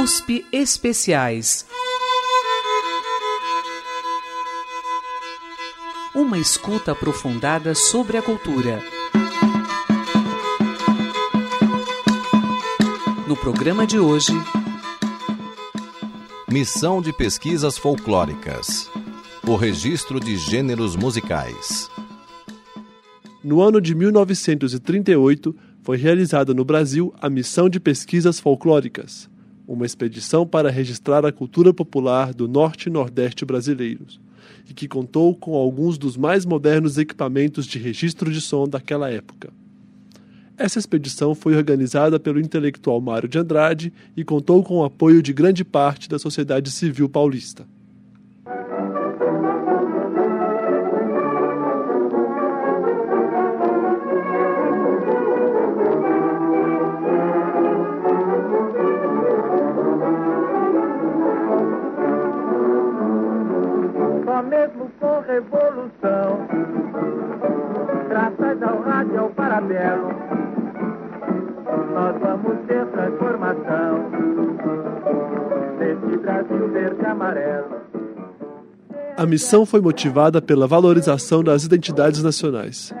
USP Especiais. Uma escuta aprofundada sobre a cultura. No programa de hoje. Missão de Pesquisas Folclóricas. O registro de gêneros musicais. No ano de 1938, foi realizada no Brasil a Missão de Pesquisas Folclóricas, uma expedição para registrar a cultura popular do norte e nordeste brasileiros, e que contou com alguns dos mais modernos equipamentos de registro de som daquela época. Essa expedição foi organizada pelo intelectual Mário de Andrade e contou com o apoio de grande parte da sociedade civil paulista. Missão foi motivada pela valorização das identidades nacionais.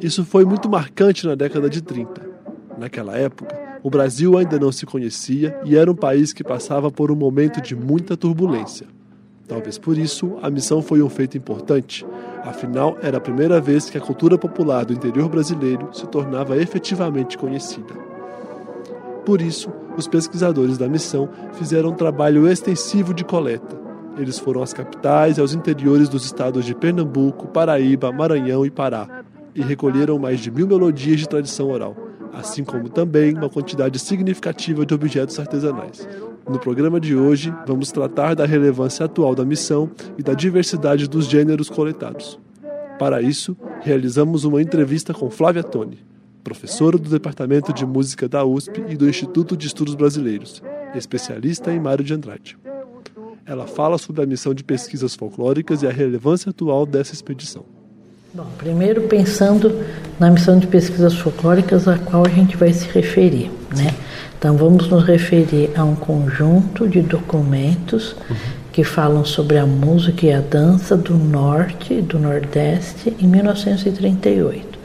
Isso foi muito marcante na década de 30. Naquela época, o Brasil ainda não se conhecia e era um país que passava por um momento de muita turbulência. Talvez por isso a missão foi um feito importante, afinal era a primeira vez que a cultura popular do interior brasileiro se tornava efetivamente conhecida. Por isso, os pesquisadores da missão fizeram um trabalho extensivo de coleta. Eles foram às capitais e aos interiores dos estados de Pernambuco, Paraíba, Maranhão e Pará e recolheram mais de mil melodias de tradição oral, assim como também uma quantidade significativa de objetos artesanais. No programa de hoje, vamos tratar da relevância atual da missão e da diversidade dos gêneros coletados. Para isso, realizamos uma entrevista com Flávia Toni, professora do Departamento de Música da USP e do Instituto de Estudos Brasileiros, especialista em Mário de Andrade. Ela fala sobre a missão de pesquisas folclóricas e a relevância atual dessa expedição. Bom, primeiro pensando na missão de pesquisas folclóricas a qual a gente vai se referir, né? Então vamos nos referir a um conjunto de documentos uhum. que falam sobre a música e a dança do norte e do nordeste em 1938.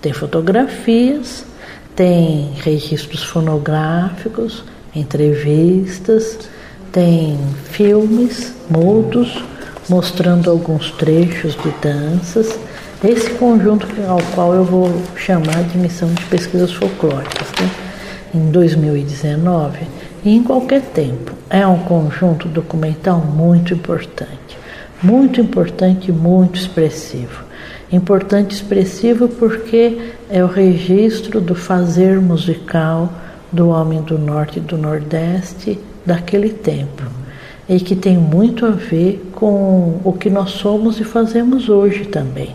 Tem fotografias, tem registros fonográficos, entrevistas, tem filmes mudos mostrando alguns trechos de danças. Esse conjunto ao qual eu vou chamar de missão de pesquisas folclóricas, né? em 2019 e em qualquer tempo. É um conjunto documental muito importante, muito importante muito expressivo. Importante expressivo porque é o registro do fazer musical do homem do norte e do nordeste daquele tempo e que tem muito a ver com o que nós somos e fazemos hoje também.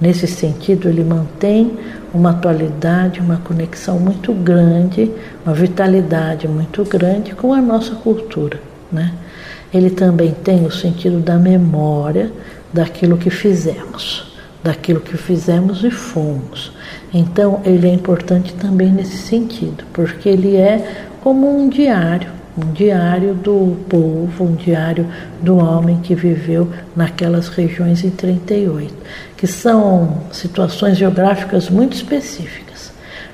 Nesse sentido, ele mantém uma atualidade, uma conexão muito grande, uma vitalidade muito grande com a nossa cultura. Né? Ele também tem o sentido da memória daquilo que fizemos daquilo que fizemos e fomos. Então, ele é importante também nesse sentido, porque ele é como um diário, um diário do povo, um diário do homem que viveu naquelas regiões em 38, que são situações geográficas muito específicas,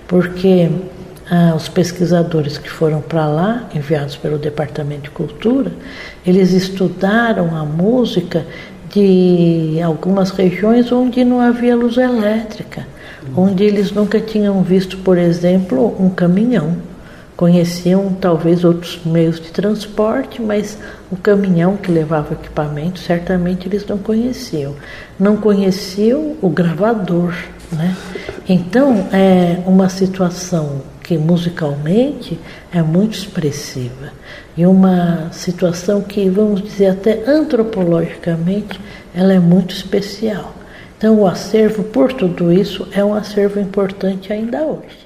porque ah, os pesquisadores que foram para lá, enviados pelo Departamento de Cultura, eles estudaram a música de algumas regiões onde não havia luz elétrica, onde eles nunca tinham visto, por exemplo, um caminhão. Conheciam talvez outros meios de transporte, mas o caminhão que levava equipamento certamente eles não conheciam. Não conheciam o gravador, né? Então é uma situação que musicalmente é muito expressiva e uma situação que, vamos dizer, até antropologicamente, ela é muito especial. Então, o acervo, por tudo isso, é um acervo importante ainda hoje.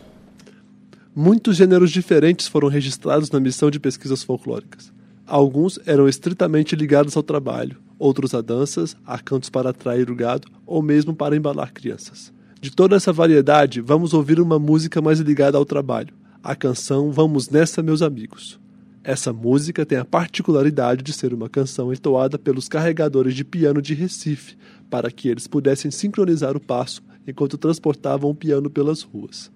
Muitos gêneros diferentes foram registrados na missão de pesquisas folclóricas. Alguns eram estritamente ligados ao trabalho, outros a danças, a cantos para atrair o gado ou mesmo para embalar crianças. De toda essa variedade, vamos ouvir uma música mais ligada ao trabalho, a canção Vamos Nessa, Meus Amigos. Essa música tem a particularidade de ser uma canção entoada pelos carregadores de piano de Recife, para que eles pudessem sincronizar o passo enquanto transportavam o piano pelas ruas.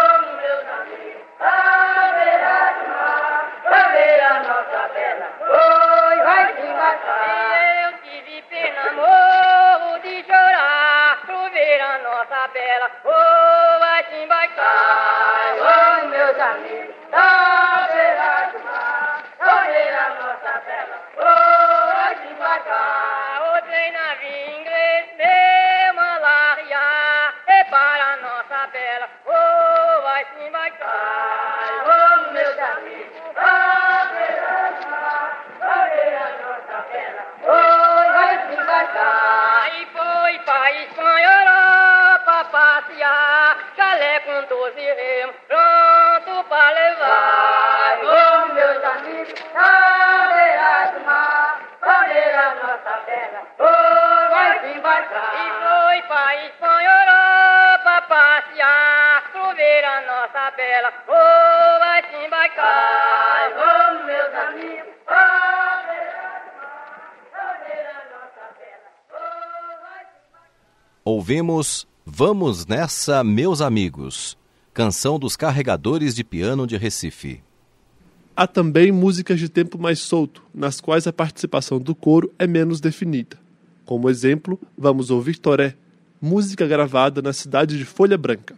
我心不改，永留山。Ouvimos Vamos Nessa, Meus Amigos, canção dos carregadores de piano de Recife. Há também músicas de tempo mais solto, nas quais a participação do coro é menos definida. Como exemplo, vamos ouvir Toré, música gravada na cidade de Folha Branca.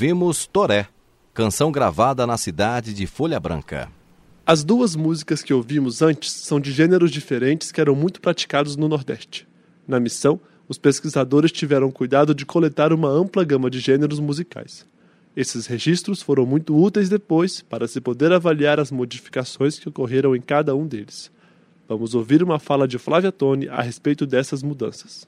Ouvimos Toré, canção gravada na cidade de Folha Branca. As duas músicas que ouvimos antes são de gêneros diferentes que eram muito praticados no Nordeste. Na missão, os pesquisadores tiveram cuidado de coletar uma ampla gama de gêneros musicais. Esses registros foram muito úteis depois para se poder avaliar as modificações que ocorreram em cada um deles. Vamos ouvir uma fala de Flávia Tone a respeito dessas mudanças.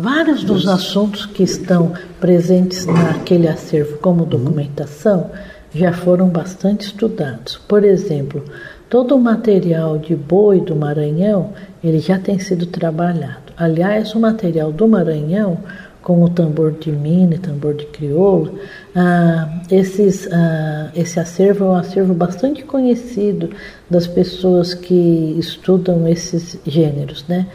Vários dos assuntos que estão presentes naquele acervo como documentação já foram bastante estudados. Por exemplo, todo o material de boi do Maranhão, ele já tem sido trabalhado. Aliás, o material do Maranhão, como o tambor de mina e tambor de crioulo, ah, esses, ah, esse acervo é um acervo bastante conhecido das pessoas que estudam esses gêneros, né?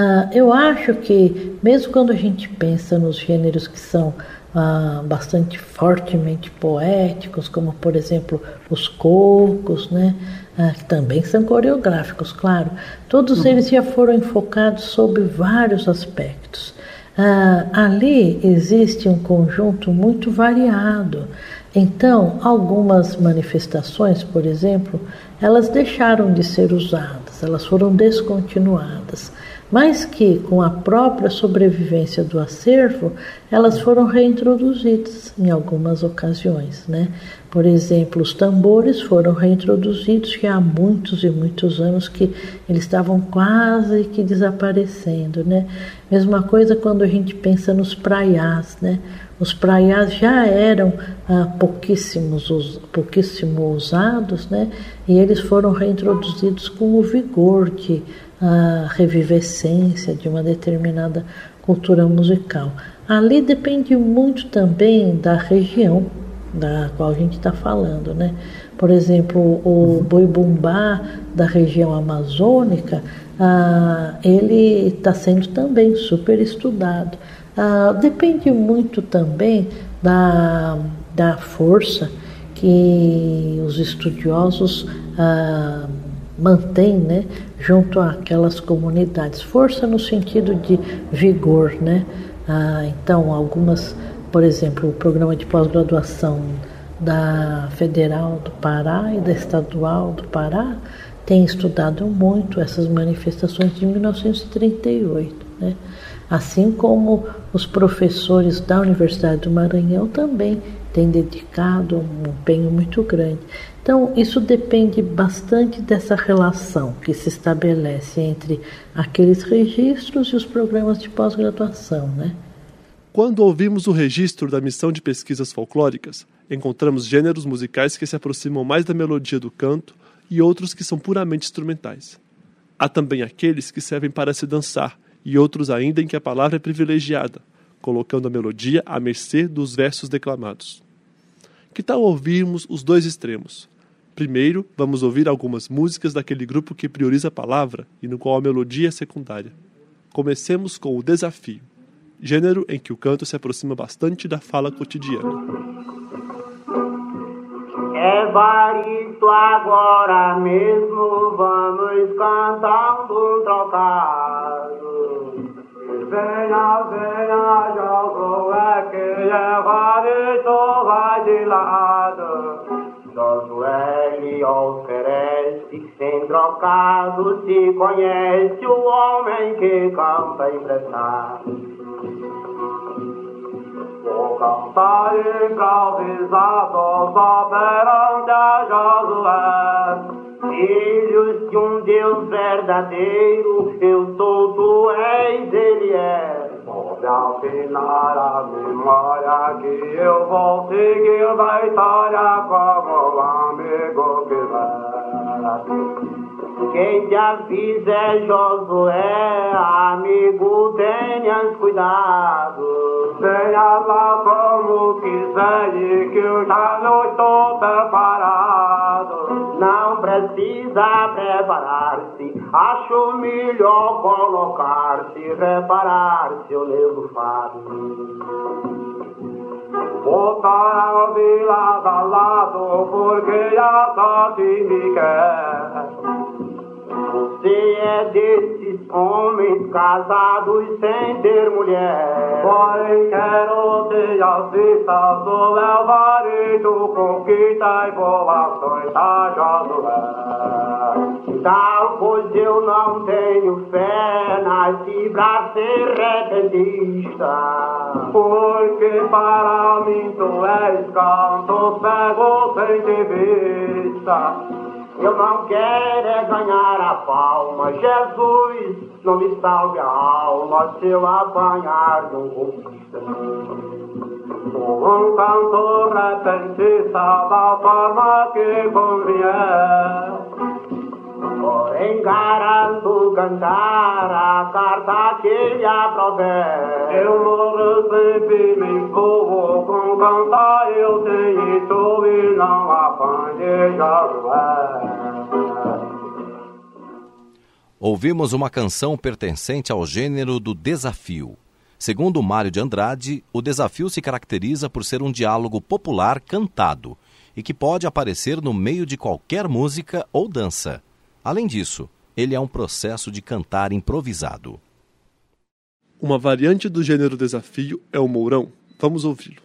Ah, eu acho que, mesmo quando a gente pensa nos gêneros que são ah, bastante fortemente poéticos, como por exemplo os cocos, né? Ah, que também são coreográficos, claro. Todos eles já foram enfocados sobre vários aspectos. Ah, ali existe um conjunto muito variado. Então, algumas manifestações, por exemplo, elas deixaram de ser usadas, elas foram descontinuadas mas que, com a própria sobrevivência do acervo, elas foram reintroduzidas em algumas ocasiões. Né? Por exemplo, os tambores foram reintroduzidos já há muitos e muitos anos que eles estavam quase que desaparecendo. Né? Mesma coisa quando a gente pensa nos praiás. Né? Os praiás já eram ah, pouquíssimos, pouquíssimo usados né? e eles foram reintroduzidos com o vigor de a revivescência de uma determinada cultura musical. Ali depende muito também da região da qual a gente está falando, né? Por exemplo, o boi bumbá da região amazônica, ah, ele está sendo também super estudado. Ah, depende muito também da, da força que os estudiosos ah, mantém né, junto àquelas comunidades. Força no sentido de vigor. Né? Ah, então, algumas, por exemplo, o programa de pós-graduação da Federal do Pará e da Estadual do Pará tem estudado muito essas manifestações de 1938. Né? Assim como os professores da Universidade do Maranhão também têm dedicado um empenho muito grande. Então, isso depende bastante dessa relação que se estabelece entre aqueles registros e os programas de pós-graduação, né? Quando ouvimos o registro da missão de pesquisas folclóricas, encontramos gêneros musicais que se aproximam mais da melodia do canto e outros que são puramente instrumentais. Há também aqueles que servem para se dançar e outros ainda em que a palavra é privilegiada, colocando a melodia à mercê dos versos declamados. Que tal ouvirmos os dois extremos? Primeiro, vamos ouvir algumas músicas daquele grupo que prioriza a palavra e no qual a melodia é secundária. Comecemos com o desafio, gênero em que o canto se aproxima bastante da fala cotidiana. É varito agora mesmo, vamos cantando um trocado. Trocado se conhece o homem que canta emprestado. Vou cantar improvisado só perante a Josué. Filhos de um Deus verdadeiro, eu sou, tu és, ele é. Pode afinar a memória que eu vou seguir da história como amigo que Quem te avisa é Josué, amigo, tenhas cuidado. Venha lá como quiser que eu já não estou preparado. Não precisa preparar-se, acho melhor colocar-se, reparar-se, o nego fácil. Botar a vila da lado, porque já só te me quer. Você é desse homens casados sem ter mulher. Porém quero ter as vistas do Alvaredo, conquista e voações a Josué. Tal pois eu não tenho fé, nasci pra ser repentista. Porque para mim tu és canto cego sem te vista. Eu não quero é ganhar a palma, Jesus, não me salve a alma se eu apanhar de um. Sou um cantor repentista da forma que convier. Porém garanto cantar a carta que lhe aprover. Eu não recebi me envolvo com cantar, eu tenho tu e não apanhei Josué. Ouvimos uma canção pertencente ao gênero do desafio. Segundo Mário de Andrade, o desafio se caracteriza por ser um diálogo popular cantado e que pode aparecer no meio de qualquer música ou dança. Além disso, ele é um processo de cantar improvisado. Uma variante do gênero desafio é o mourão. Vamos ouvi-lo.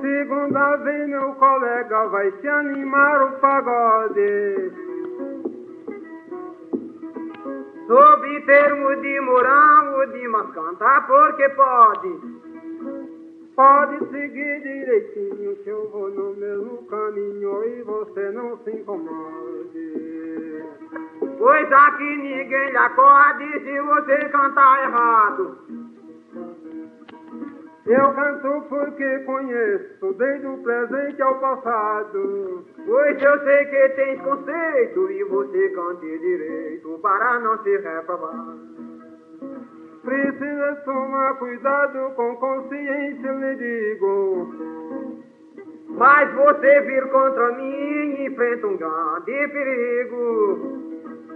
Segunda vez meu colega vai se animar o pagode. Sob termo de moral ou de mas cantar porque pode. Pode seguir direitinho que eu vou no mesmo caminho e você não se incomode. Pois aqui ninguém lhe acorde se você cantar errado. Eu canto porque conheço desde o presente ao passado. Pois eu sei que tens conceito e você cante direito para não se reprovar. Precisa tomar cuidado com consciência, lhe digo. Mas você vir contra mim enfrenta um grande perigo.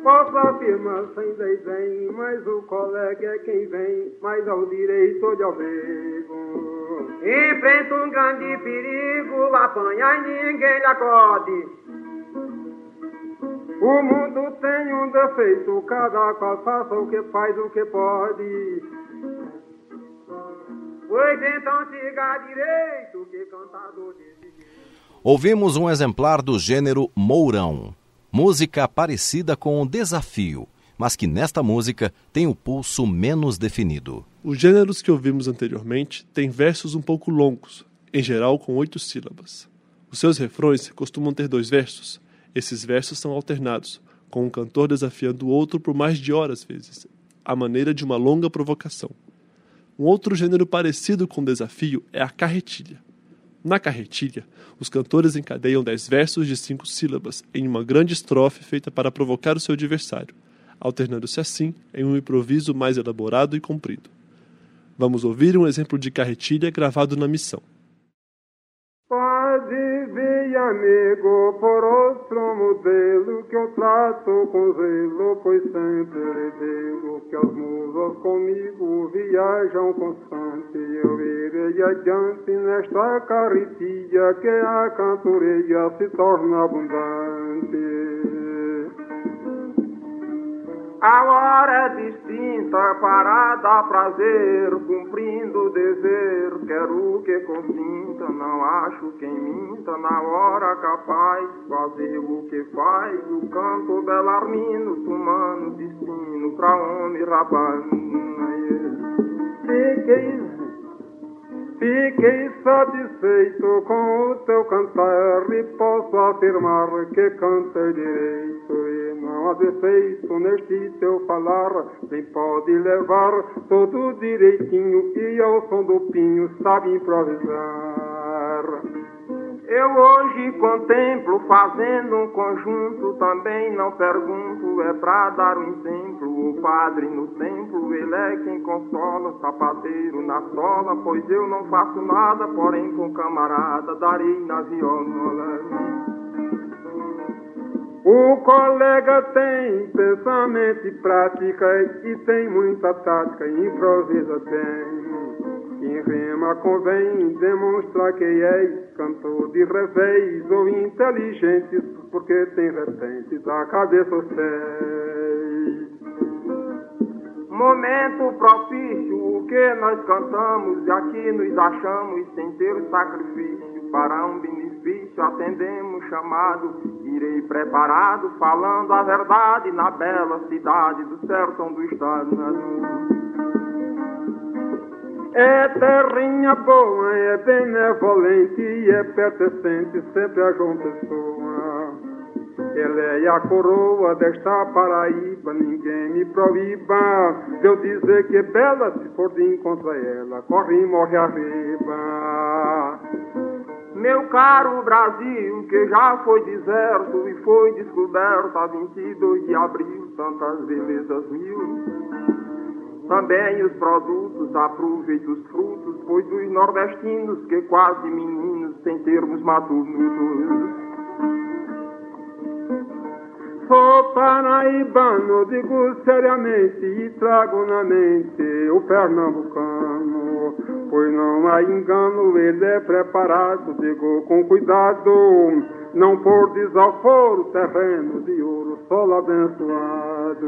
Posso afirmar sem desdém, mas o colega é quem vem, mais ao direito de abrigo. Enfrenta um grande perigo, apanha e ninguém lhe acode. O mundo tem um defeito, cada qual faça o que faz, o que pode. Pois então siga direito, que cantador decidiu. Ouvimos um exemplar do gênero Mourão, música parecida com o desafio, mas que nesta música tem o pulso menos definido. Os gêneros que ouvimos anteriormente têm versos um pouco longos, em geral com oito sílabas. Os seus refrões costumam ter dois versos. Esses versos são alternados, com um cantor desafiando o outro por mais de horas vezes, à maneira de uma longa provocação. Um outro gênero parecido com desafio é a carretilha. Na carretilha, os cantores encadeiam dez versos de cinco sílabas em uma grande estrofe feita para provocar o seu adversário, alternando-se assim em um improviso mais elaborado e comprido. Vamos ouvir um exemplo de carretilha gravado na missão. Amigo, por outro modelo que eu trato com zelo, pois sempre lhe digo que as musas comigo viajam constante. Eu irei adiante nesta carretilha que a cantoreia se torna abundante. A hora é distinta para dar prazer, cumprindo o dever, quero que consinta, não acho quem minta, na hora capaz, fazer o que faz, o canto belarmino, tomando destino pra homem rapaz. Fiquei Fiquei satisfeito com o teu cantar. E posso afirmar que canta direito não há defeito neste teu falar. Quem pode levar todo direitinho e ao som do pinho sabe improvisar. Eu hoje contemplo fazendo um conjunto, também não pergunto, é pra dar um exemplo. O padre no templo, ele é quem consola, sapateiro na sola, pois eu não faço nada, porém com camarada darei na viola. O colega tem pensamento e prática e tem muita tática, improvisa bem. Quem rema convém demonstrar que és cantor de revés ou inteligentes, porque tem repentes a cabeça pés. Momento propício, o que nós cantamos e aqui nos achamos sem ter sacrifício para um benefício atendemos chamado, irei preparado, falando a verdade na bela cidade do sertão do estado. É terrinha boa, é benevolente e é pertencente sempre a João Pessoa. Ela é a coroa desta Paraíba, ninguém me proíba de eu dizer que bela, se for de encontro a ela, corre e morre arriba. Meu caro Brasil, que já foi deserto e foi descoberto a 22 de abril, tantas belezas mil. Também os produtos, aproveite os frutos, pois dos nordestinos, que quase meninos, sem termos maturos. Sou paraibano, digo seriamente, e trago na mente o pernambucano. Pois não há engano, ele é preparado, digo com cuidado, não por desaforo terreno de ouro, solo abençoado.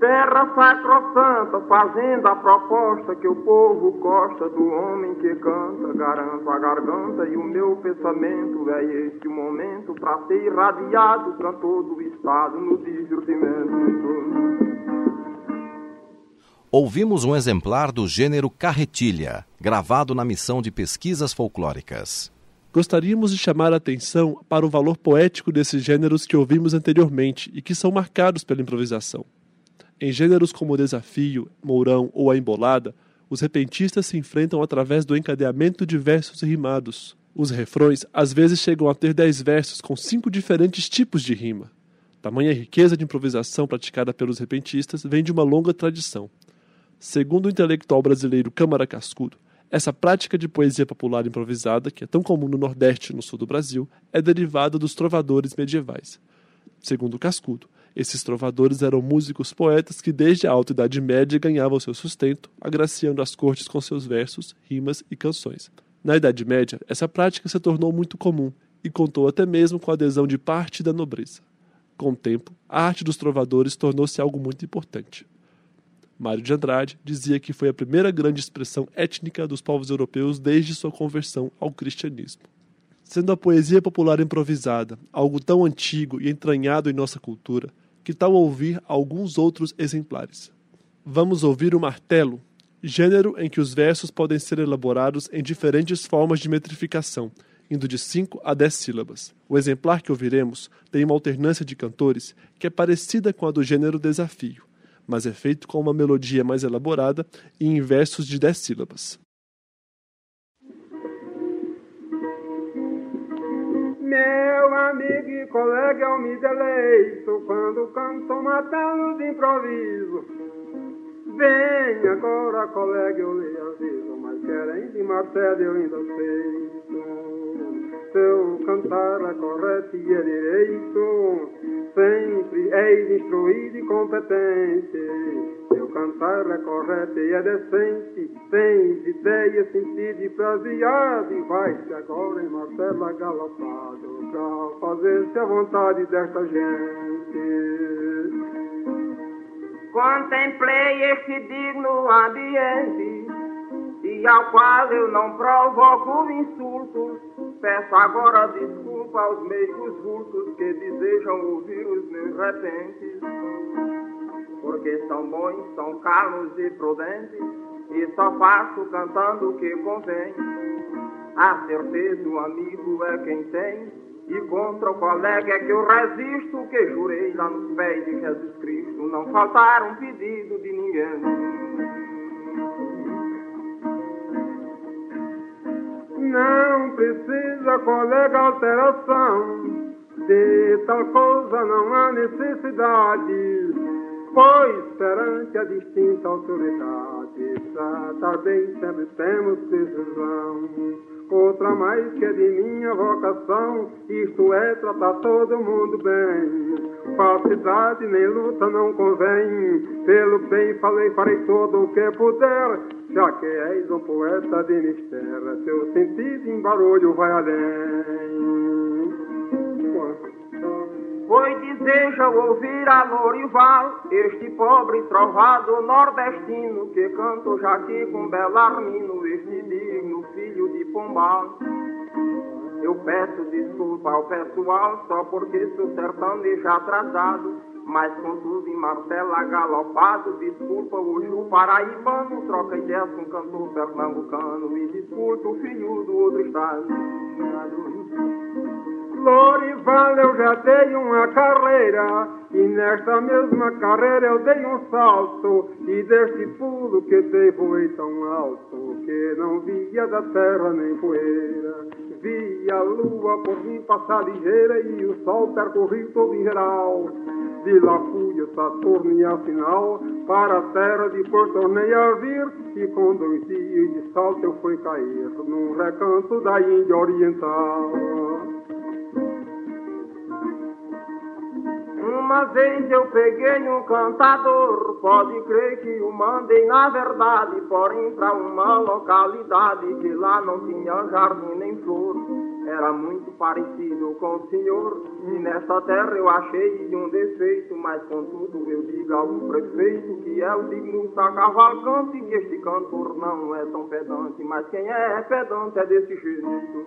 Terra sacrossanta, fazendo a proposta que o povo gosta do homem que canta, garanto a garganta e o meu pensamento é este momento para ser irradiado, cantor do Estado no divertimento ouvimos um exemplar do gênero carretilha, gravado na missão de pesquisas folclóricas. Gostaríamos de chamar a atenção para o valor poético desses gêneros que ouvimos anteriormente e que são marcados pela improvisação. Em gêneros como o desafio, mourão ou a embolada, os repentistas se enfrentam através do encadeamento de versos rimados. Os refrões às vezes chegam a ter dez versos com cinco diferentes tipos de rima. Tamanha riqueza de improvisação praticada pelos repentistas vem de uma longa tradição. Segundo o intelectual brasileiro Câmara Cascudo, essa prática de poesia popular improvisada, que é tão comum no Nordeste e no Sul do Brasil, é derivada dos trovadores medievais. Segundo Cascudo, esses trovadores eram músicos poetas que desde a Alta Idade Média ganhavam seu sustento, agraciando as cortes com seus versos, rimas e canções. Na Idade Média, essa prática se tornou muito comum e contou até mesmo com a adesão de parte da nobreza. Com o tempo, a arte dos trovadores tornou-se algo muito importante. Mário de Andrade dizia que foi a primeira grande expressão étnica dos povos europeus desde sua conversão ao cristianismo. Sendo a poesia popular improvisada algo tão antigo e entranhado em nossa cultura, que tal ouvir alguns outros exemplares? Vamos ouvir o martelo, gênero em que os versos podem ser elaborados em diferentes formas de metrificação, indo de 5 a 10 sílabas. O exemplar que ouviremos tem uma alternância de cantores que é parecida com a do gênero desafio mas é feito com uma melodia mais elaborada e em versos de dez sílabas. Meu amigo e colega, eu me deleito quando canto matando de improviso. Vem agora, colega, eu lhe aviso, mas querem de martelo eu ainda aceito. Seu cantar é correto e é direito, sempre eis instruído e competente. Seu cantar é correto e é decente, tens ideia, sentido e fraseado, e vai-se agora em Marcela galopado, pra fazer-se a vontade desta gente. Contemplei este digno ambiente, ao qual eu não provoco insultos, Peço agora desculpa aos meigos vultos que desejam ouvir os meus repentes, porque são bons, são calmos e prudentes, e só faço cantando o que convém. A certeza o amigo é quem tem, e contra o colega é que eu resisto, que jurei lá nos pés de Jesus Cristo, não faltar um pedido de ninguém. Não precisa, colega, alteração. De tal coisa não há necessidade, pois perante a distinta autoridade, tratar bem sempre temos precisão. Outra mais que é de minha vocação, isto é tratar todo mundo bem. Falsidade nem luta não convém, pelo bem falei, farei todo o que puder, já que és um poeta de mistério, seu sentido em barulho vai além. Foi deseja ouvir a Lorival, este pobre trovado nordestino, que canto já aqui com Belarmino, este digno filho de Pombal. Eu peço desculpa ao pessoal, só porque sou sertanejo atrasado, mas contudo em martela galopado, desculpa o paraibano, troca ideias com cantor pernambucano, e desculpa o filho do outro estado. Lorival, eu já dei uma carreira, e nesta mesma carreira eu dei um salto, e deste pulo que dei voei tão alto, que não via da terra nem poeira. Vi a lua por mim passar ligeira, e o sol percorri todo em geral. De a Saturno e afinal, para a terra depois tornei a vir, e com dois dias de salto eu fui cair, num recanto da Índia Oriental. Uma vez eu peguei um cantador, pode crer que o mandei na verdade, porém pra uma localidade que lá não tinha jardim nem flor. Era muito parecido com o senhor, e nesta terra eu achei um defeito, mas contudo eu digo ao prefeito que é o digno da cavalcante, que este cantor não é tão pedante, mas quem é pedante é desse jeito.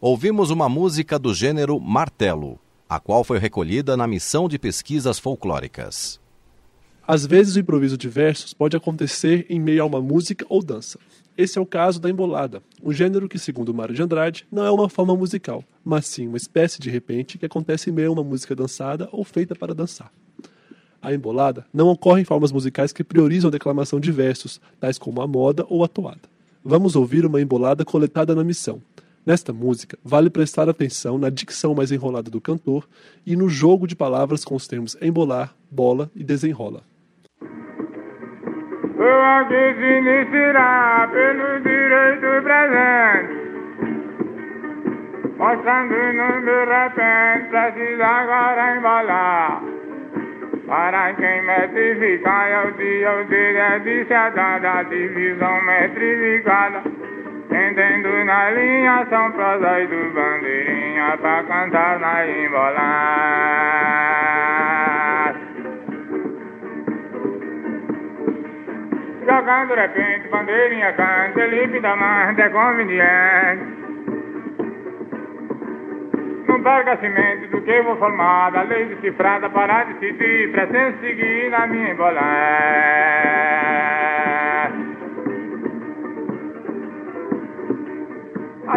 Ouvimos uma música do gênero martelo, a qual foi recolhida na missão de pesquisas folclóricas. Às vezes o improviso de versos pode acontecer em meio a uma música ou dança. Esse é o caso da embolada, um gênero que, segundo Mário de Andrade, não é uma forma musical, mas sim uma espécie de repente que acontece em meio a uma música dançada ou feita para dançar. A embolada não ocorre em formas musicais que priorizam a declamação de versos, tais como a moda ou a toada. Vamos ouvir uma embolada coletada na missão, Nesta música, vale prestar atenção na dicção mais enrolada do cantor e no jogo de palavras com os termos embolar, bola e desenrola. Vou aqui se iniciar pelo direito presente. Mostrando-nos de repente Precisa agora embolar Para quem metrificar é o dia, o dia é de da divisão metrificada Entendo na linha São Prosóis do Bandeirinha pra cantar na embolada. Jogando de repente, bandeirinha canta, Felipe da Manda é conveniente. Não perca cimento do que vou formar, da lei decifrada para decidir, pra seguir na minha embolada.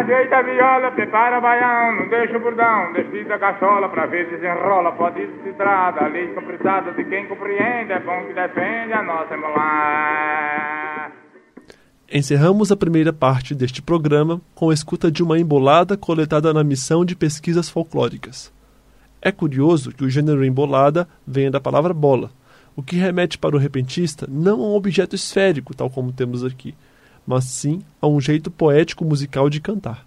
Ajeita a viola, prepara baião, não deixa o bordão, descida a cachola pra ver desenrola, pode se trata, lei compressada de quem compreende, é bom que defende a nossa embolada. Encerramos a primeira parte deste programa com a escuta de uma embolada coletada na missão de pesquisas folclóricas. É curioso que o gênero embolada venha da palavra bola, o que remete para o repentista não a um objeto esférico, tal como temos aqui, mas sim a um jeito poético musical de cantar.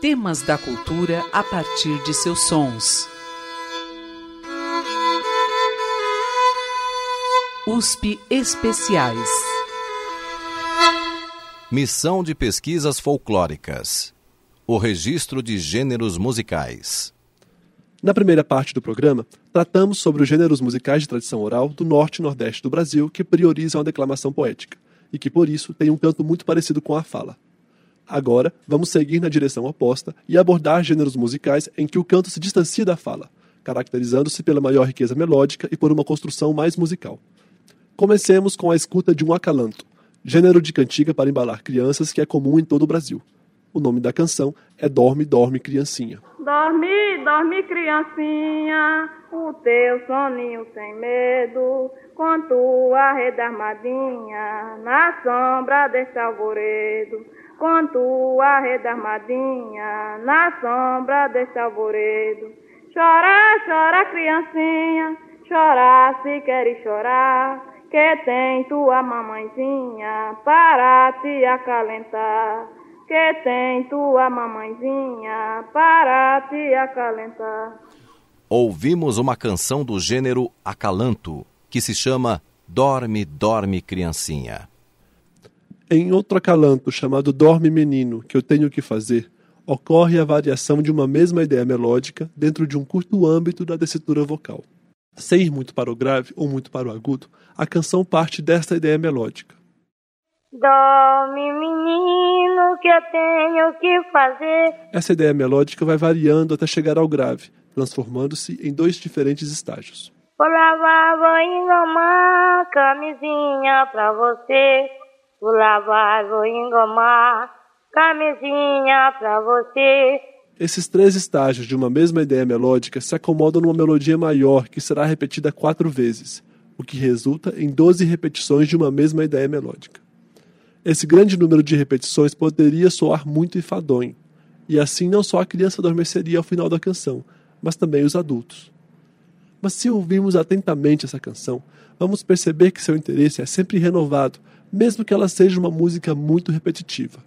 Temas da cultura a partir de seus sons. USP Especiais. Missão de Pesquisas Folclóricas. O registro de gêneros musicais. Na primeira parte do programa, tratamos sobre os gêneros musicais de tradição oral do norte e nordeste do Brasil que priorizam a declamação poética e que, por isso, têm um canto muito parecido com a fala. Agora, vamos seguir na direção oposta e abordar gêneros musicais em que o canto se distancia da fala, caracterizando-se pela maior riqueza melódica e por uma construção mais musical. Comecemos com a escuta de um acalanto, gênero de cantiga para embalar crianças que é comum em todo o Brasil. O nome da canção é Dorme, Dorme, Criancinha. Dorme, dorme, criancinha, o teu soninho sem medo, com tua rede armadinha, na sombra desse alvoredo. Com tua rede armadinha, na sombra desse alvoredo. Chora, chora, criancinha, chora se queres chorar, que tem tua mamãezinha para te acalentar que tem tua mamãezinha para te acalentar. Ouvimos uma canção do gênero acalanto, que se chama Dorme, Dorme, Criancinha. Em outro acalanto chamado Dorme Menino, que eu tenho que fazer, ocorre a variação de uma mesma ideia melódica dentro de um curto âmbito da tessitura vocal. Sem ir muito para o grave ou muito para o agudo, a canção parte desta ideia melódica. Dorme, menino, que eu tenho que fazer. Essa ideia melódica vai variando até chegar ao grave, transformando-se em dois diferentes estágios. Vou lavar, vou engomar camisinha pra você. Vou lavar, vou engomar camisinha pra você. Esses três estágios de uma mesma ideia melódica se acomodam numa melodia maior que será repetida quatro vezes, o que resulta em 12 repetições de uma mesma ideia melódica. Esse grande número de repetições poderia soar muito enfadonho, e assim não só a criança adormeceria ao final da canção, mas também os adultos. Mas se ouvirmos atentamente essa canção, vamos perceber que seu interesse é sempre renovado, mesmo que ela seja uma música muito repetitiva.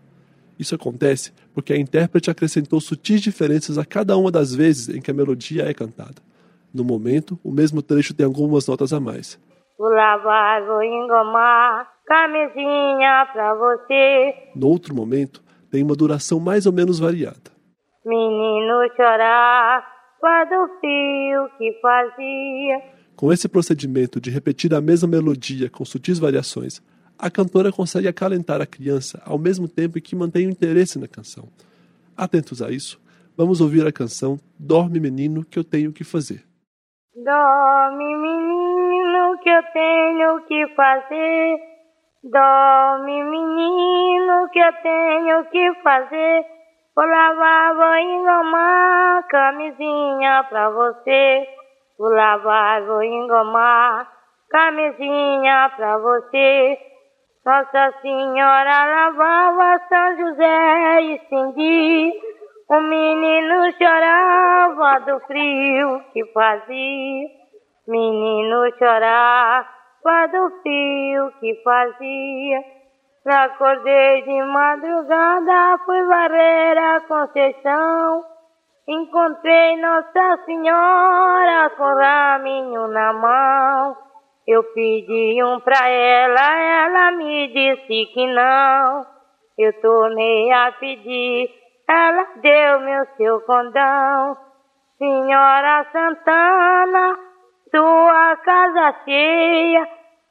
Isso acontece porque a intérprete acrescentou sutis diferenças a cada uma das vezes em que a melodia é cantada. No momento, o mesmo trecho tem algumas notas a mais. Vou lavar, vou engomar camisinha pra você. No outro momento, tem uma duração mais ou menos variada. Menino chorar quando o fio que fazia. Com esse procedimento de repetir a mesma melodia com sutis variações, a cantora consegue acalentar a criança ao mesmo tempo que mantém o interesse na canção. Atentos a isso, vamos ouvir a canção Dorme Menino que eu tenho que fazer. Dorme, menino, que eu tenho que fazer. Dorme, menino, que eu tenho que fazer. Vou lavar, vou engomar camisinha pra você. Vou lavar, vou engomar camisinha pra você. Nossa Senhora lavava São José e Cindy. O menino chorava do frio que fazia. Menino chorava do frio que fazia. Acordei de madrugada, fui varrer a Conceição. Encontrei Nossa Senhora com raminho na mão. Eu pedi um pra ela, ela me disse que não. Eu tornei a pedir, ela deu-me o seu condão. Senhora Santana, sua casa cheia,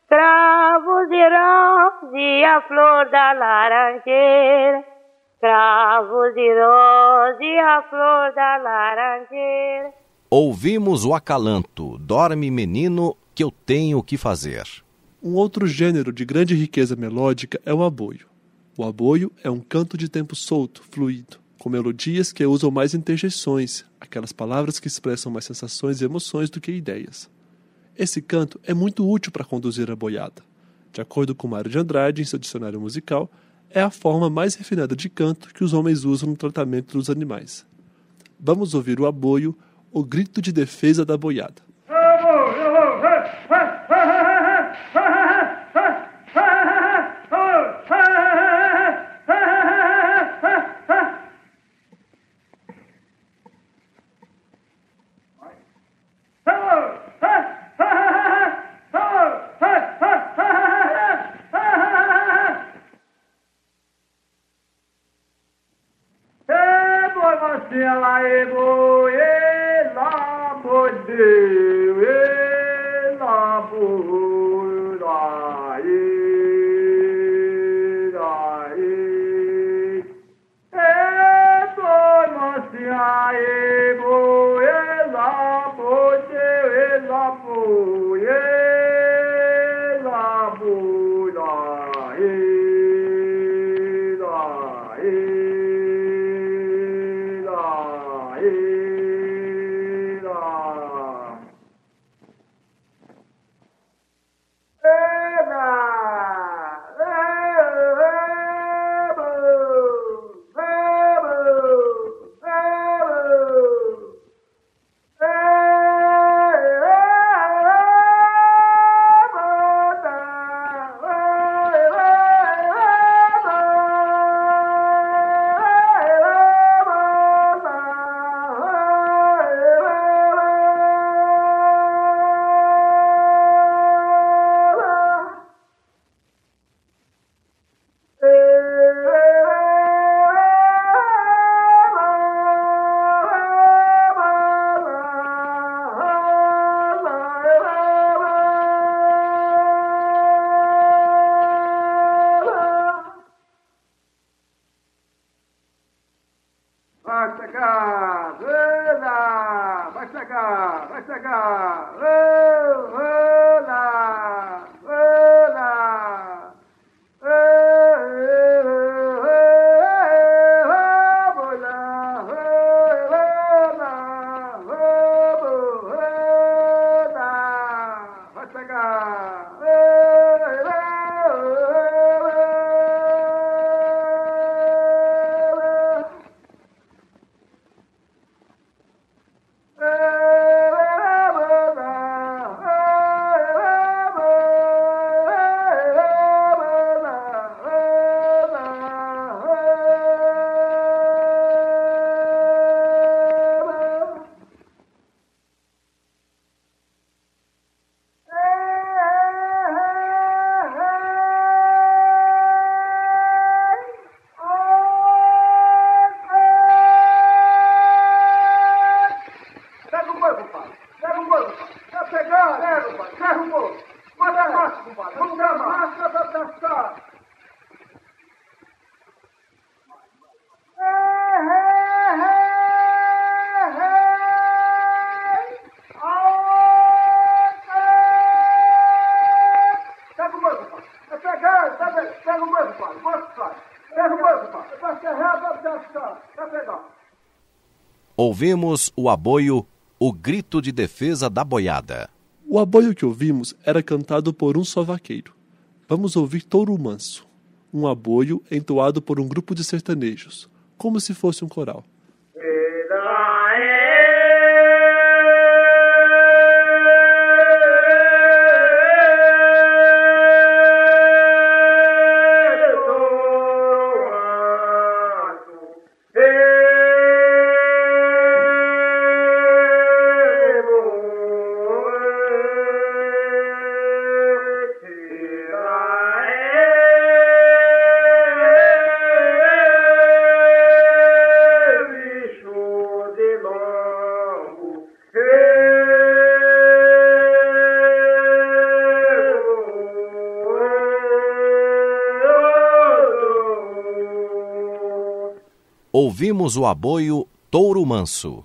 cravos e rosas e a flor da laranjeira. Cravos e rosas e a flor da laranjeira. Ouvimos o acalanto Dorme Menino que eu tenho que fazer. Um outro gênero de grande riqueza melódica é o aboio. O aboio é um canto de tempo solto, fluido, com melodias que usam mais interjeições, aquelas palavras que expressam mais sensações e emoções do que ideias. Esse canto é muito útil para conduzir a boiada. De acordo com Mário de Andrade, em seu dicionário musical, é a forma mais refinada de canto que os homens usam no tratamento dos animais. Vamos ouvir o aboio, o grito de defesa da boiada. Ouvimos o aboio O Grito de Defesa da Boiada. O aboio que ouvimos era cantado por um só vaqueiro. Vamos ouvir Touro Manso, um aboio entoado por um grupo de sertanejos, como se fosse um coral. Ouvimos o aboio Touro Manso.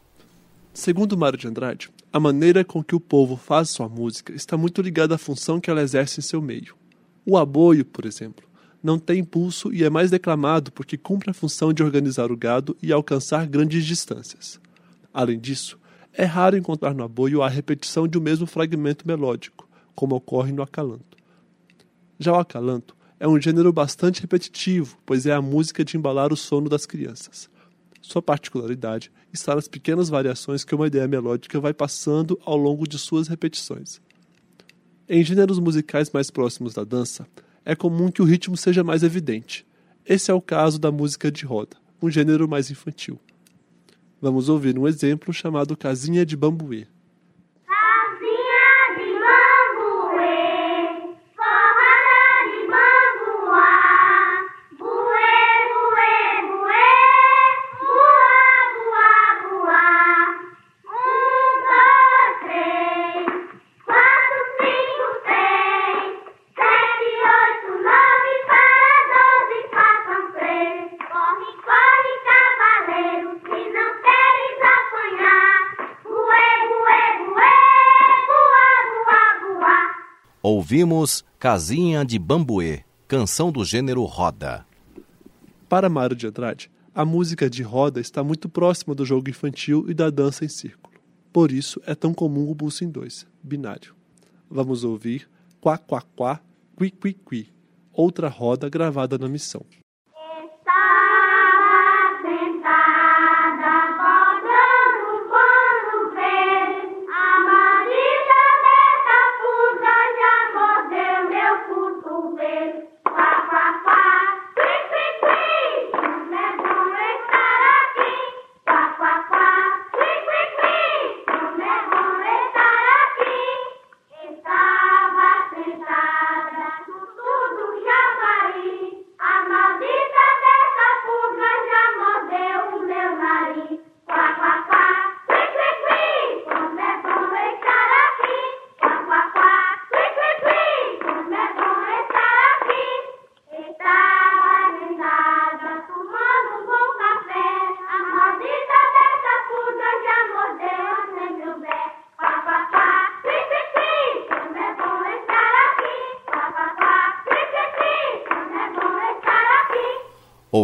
Segundo Mário de Andrade, a maneira com que o povo faz sua música está muito ligada à função que ela exerce em seu meio. O aboio, por exemplo, não tem impulso e é mais declamado porque cumpre a função de organizar o gado e alcançar grandes distâncias. Além disso, é raro encontrar no aboio a repetição de um mesmo fragmento melódico, como ocorre no acalanto. Já o acalanto é um gênero bastante repetitivo, pois é a música de embalar o sono das crianças. Sua particularidade está nas pequenas variações que uma ideia melódica vai passando ao longo de suas repetições. Em gêneros musicais mais próximos da dança, é comum que o ritmo seja mais evidente. Esse é o caso da música de roda, um gênero mais infantil. Vamos ouvir um exemplo chamado Casinha de Bambuê. Ouvimos Casinha de Bambuê, canção do gênero roda. Para Mário de Andrade, a música de roda está muito próxima do jogo infantil e da dança em círculo. Por isso é tão comum o pulso em dois, binário. Vamos ouvir Quá Quá Quá, Qui Qui Qui, outra roda gravada na missão.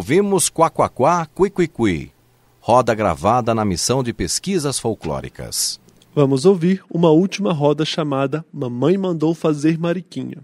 Ouvimos Quaquaquá Cuicuicui, roda gravada na missão de pesquisas folclóricas. Vamos ouvir uma última roda chamada Mamãe Mandou Fazer Mariquinha.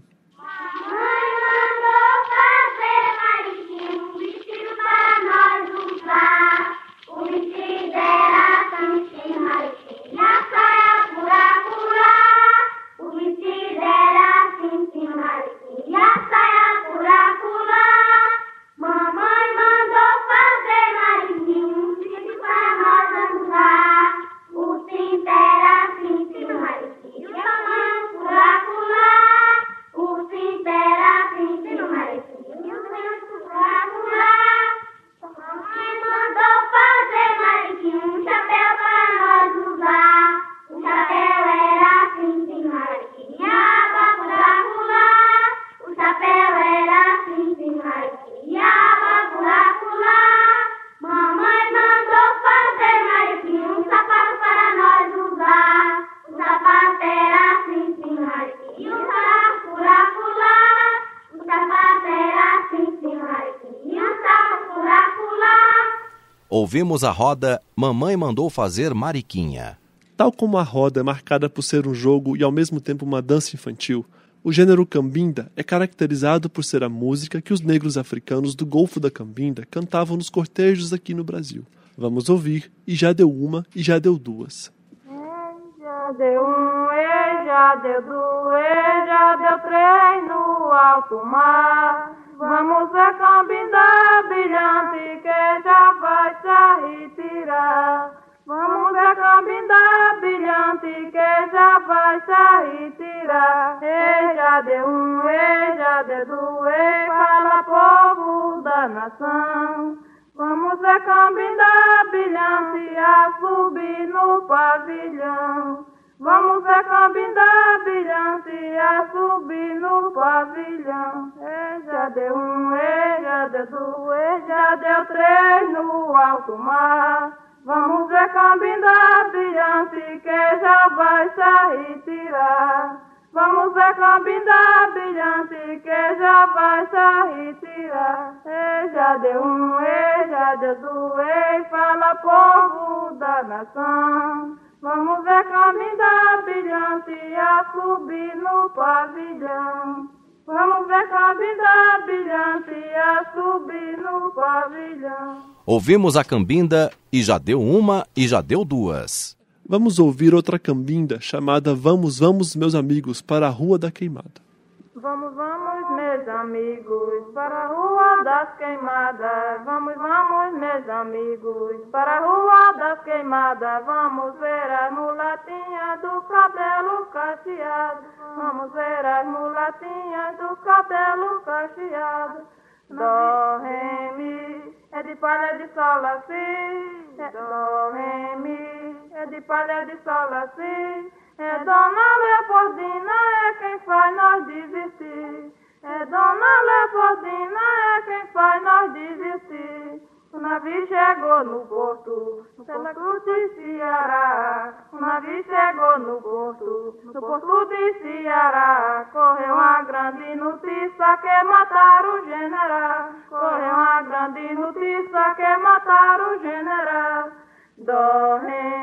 Ouvimos a roda Mamãe Mandou Fazer Mariquinha. Tal como a roda é marcada por ser um jogo e ao mesmo tempo uma dança infantil, o gênero cambinda é caracterizado por ser a música que os negros africanos do Golfo da Cambinda cantavam nos cortejos aqui no Brasil. Vamos ouvir E Já Deu Uma e Já Deu Duas. Já deu um, e já deu dois, e já deu três no alto mar. Vamos ver cambinda brilhante já vai se retirar. Vamos ver cambinda brilhante que já vai se retirar. E já deu um, e já deu dois, fala povo da nação. Vamos ver cambinda brilhante a subir no pavilhão. Vamos ver cambinda brilhante a subir no pavilhão. E já deu um, e já deu dois, já deu três no alto mar. Vamos ver cambinda brilhante que já vai se retirar. Vamos ver cambinda brilhante que já vai se retirar. E já deu um, e já deu dois, fala povo da nação. Vamos ver cambinda brilhante a subir no pavilhão. Vamos ver cambinda brilhante a subir no pavilhão. Ouvimos a cambinda e já deu uma e já deu duas. Vamos ouvir outra cambinda chamada Vamos, Vamos, Meus Amigos, para a Rua da Queimada. Vamos, vamos, meus amigos, para a Rua das Queimadas. Vamos, vamos, meus amigos, para a Rua das Queimadas. Vamos ver as mulatinhas do cabelo cacheado. Vamos ver as mulatinhas do cabelo cacheado. Dó, ré, mi, é de palha de sol, assim. Dó, ré, mi, é de palha de sol, assim. É Dona Leopoldina, é quem faz nós desistir. É Dona Leopoldina, é quem faz nós desistir. O navio chegou no porto, no porto de Ceará. O navio chegou no porto, no porto de Ceará. Correu uma grande notícia que mataram o general. Correu uma grande notícia que mataram o general.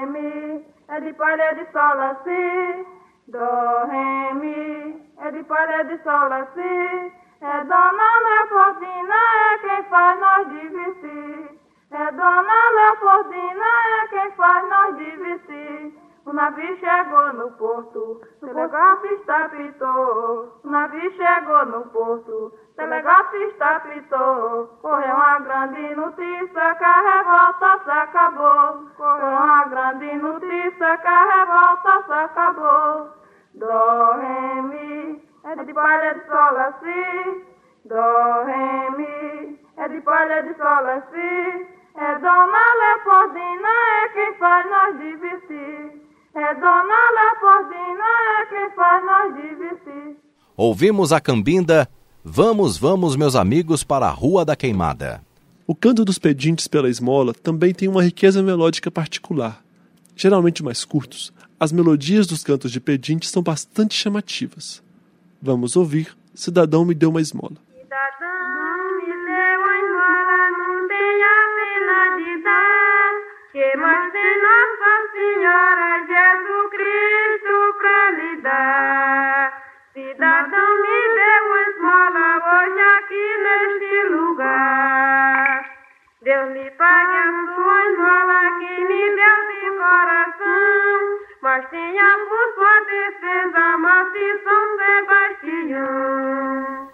Mi, é de palha de sol, assim. Dó, ré, mi, é de palha de sol, assim. É Dona Leopoldina, é quem faz nós divertir. É Dona Leopoldina, é quem faz nós divertir. O navio chegou no porto, telegrafista apitou. O navio chegou no porto, telegrafista apitou. Correu uma grande notícia que a revolta se acabou. Correu uma grande notícia que a revolta se acabou. Dó, ré, mi, é de palha de sol assim. Dó, ré, mi, é de palha de sol assim. É Dona Leopoldina, é quem faz nós divertir. É Dona Leopoldina, é quem faz nós divertir. Ouvimos a cambinda Vamos, vamos, meus amigos, para a Rua da Queimada. O canto dos pedintes pela esmola também tem uma riqueza melódica particular. Geralmente mais curtos, as melodias dos cantos de pedinte são bastante chamativas. Vamos ouvir Cidadão me deu uma esmola mas tem Nossa Senhora Jesus Cristo pra lhe dar. Cidadão me deu uma esmola hoje aqui neste lugar. Deus lhe pague a sua esmola que me deu de coração, mas tenha por sua defesa morte São Sebastião.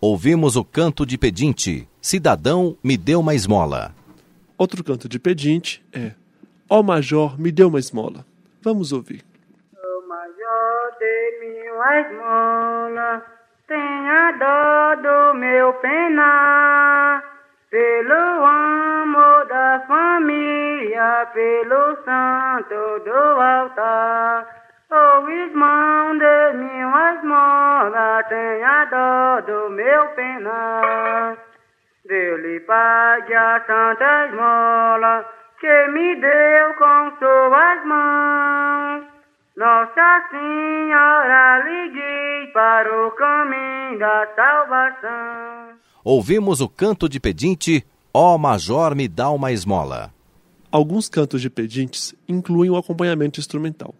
Ouvimos o canto de pedinte. Cidadão, me deu uma esmola. Outro canto de pedinte é Ó Major, me deu uma esmola. Vamos ouvir. O major dê-me uma esmola, tenha dó do meu penar, pelo amor da família, pelo santo do altar. Ô irmão, dê-me uma esmola, tenha dó do meu penar. Deus lhe pague a santa esmola que me deu com suas mãos. Nossa Senhora guie para o caminho da salvação. Ouvimos o canto de pedinte. Ó Major, me dá uma esmola. Alguns cantos de pedintes incluem o acompanhamento instrumental.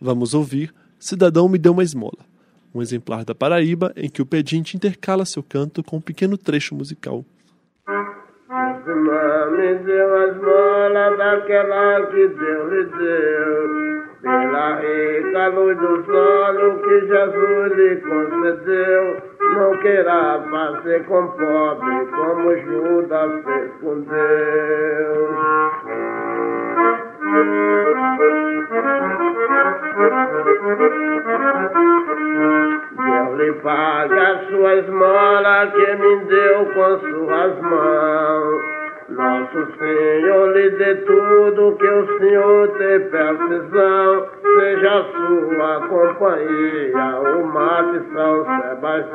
Vamos ouvir Cidadão me deu uma esmola, um exemplar da Paraíba em que o pedinte intercala seu canto com um pequeno trecho musical. Me deu a esmola daquela que Deus lhe deu, pela rica luz do sol que Jesus lhe concedeu. Não queira fazer com pobre como Judas fez com Deus. Deus lhe paga a sua esmola que me deu com suas mãos. Nosso Senhor lhe dê tudo que o Senhor tem precisão. Seja sua companhia, o mate São Sebastião.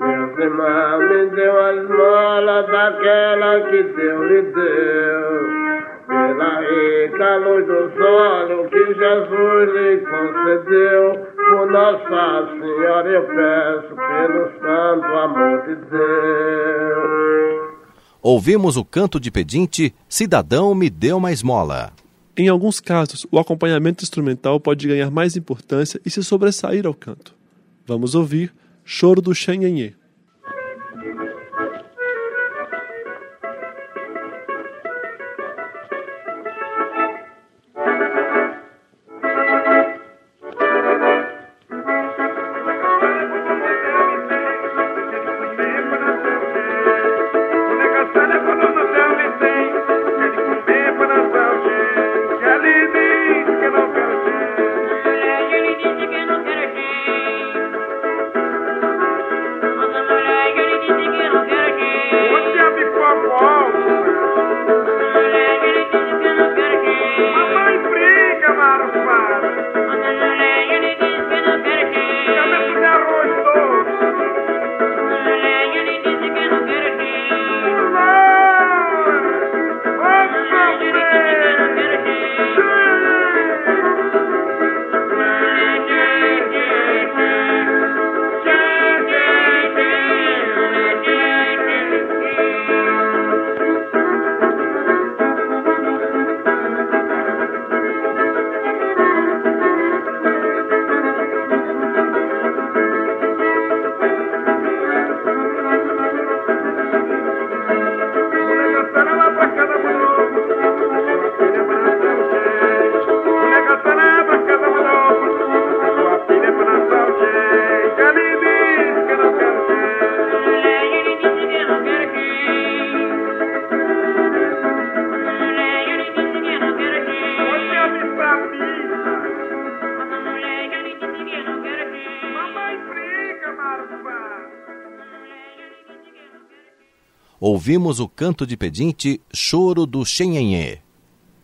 Deus irmão me deu a esmola daquela que Deus lhe deu. Pela rica luz do sol que Jesus lhe concedeu, por Nossa Senhora eu peço pelo santo amor de Deus. Ouvimos o canto de pedinte. Cidadão, me deu uma esmola. Em alguns casos, o acompanhamento instrumental pode ganhar mais importância e se sobressair ao canto. Vamos ouvir Choro do Xanhenhê. Ouvimos o canto de pedinte Choro do Xenhenhê.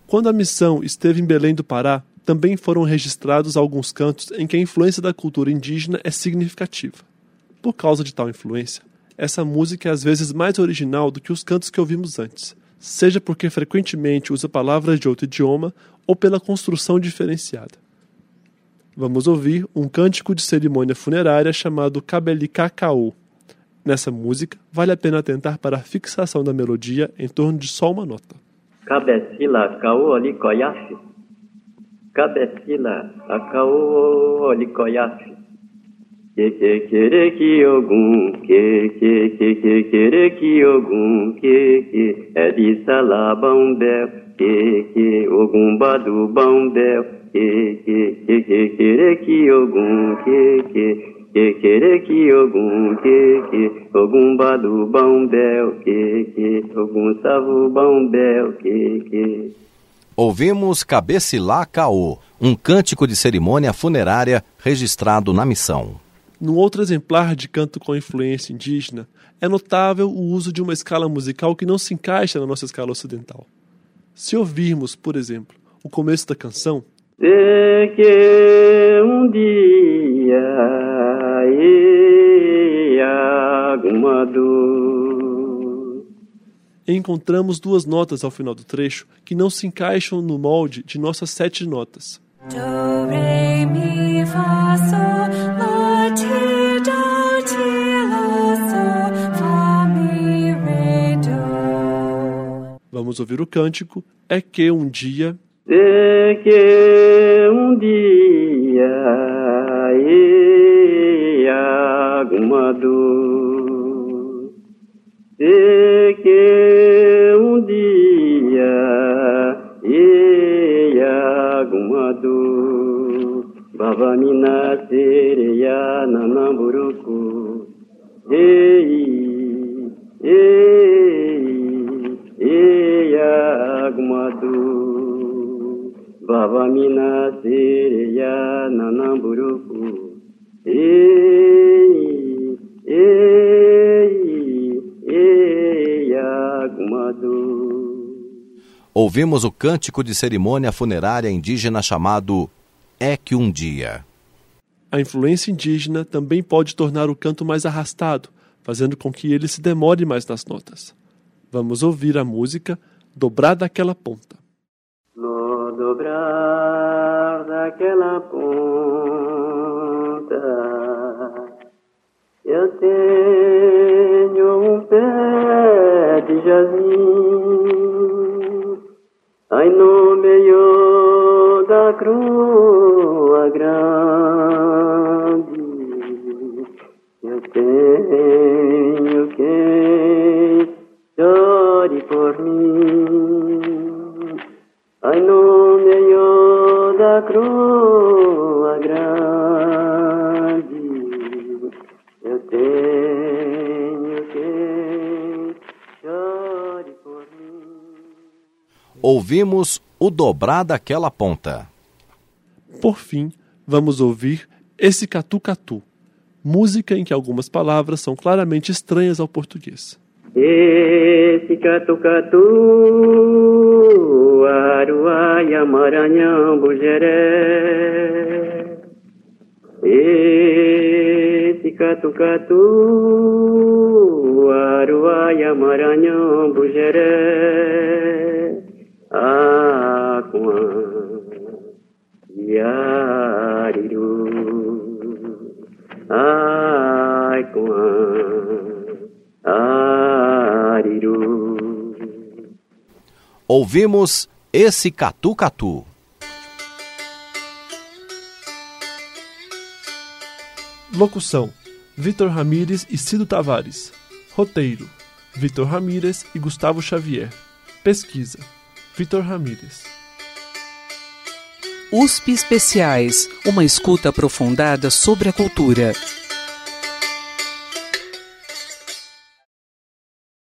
Quando a missão esteve em Belém do Pará, também foram registrados alguns cantos em que a influência da cultura indígena é significativa. Por causa de tal influência, essa música é às vezes mais original do que os cantos que ouvimos antes, seja porque frequentemente usa palavras de outro idioma ou pela construção diferenciada. Vamos ouvir um cântico de cerimônia funerária chamado Cabelicacau. Nessa música, vale a pena atentar para a fixação da melodia em torno de só uma nota. Cabecila caolicoiafe. Cabecila caolicoiafe. Que que quere que ogum, que que que que quere que ogum, que que é de salabambel, que que ogum badu bambel, que que que que quere que ogum, que que que quere que ogum, que que ogum badu bambel, que que ogum savu bambel, que que Ouvimos Cabecilá Caô, um cântico de cerimônia funerária registrado na missão. Num outro exemplar de canto com influência indígena, é notável o uso de uma escala musical que não se encaixa na nossa escala ocidental. Se ouvirmos, por exemplo, o começo da canção, Sei que um dia Iagumadu encontramos duas notas ao final do trecho que não se encaixam no molde de nossas sete notas. Do, re, mi, fa, sol, la, ti, do, ti, la, sol, fa, mi, re, do. Vamos ouvir o cântico É que um dia Sei que um dia Iagumadu Sei que um dia Iagumadu Baba mina sereya nanamburuku Ei, ei, Iagumadu Baba mina sereya nanamburuku Ei, ei, Ouvimos o cântico de cerimônia funerária indígena chamado É que um dia. A influência indígena também pode tornar o canto mais arrastado, fazendo com que ele se demore mais nas notas. Vamos ouvir a música Dobrar daquela ponta. No dobrar daquela ponta, eu tenho um pé de jasmim, aí no meio da crua Ouvimos o dobrar daquela ponta. Por fim, vamos ouvir Esse Catu Catu, música em que algumas palavras são claramente estranhas ao português. Esse catu-catu, aruaia, maranhão, bujeré. Esse catu-catu, Ouvimos Esse Catu Catu. Locução: Vitor Ramírez e Cido Tavares. Roteiro: Vitor Ramírez e Gustavo Xavier. Pesquisa: Vitor Ramírez. USP Especiais, uma escuta aprofundada sobre a cultura.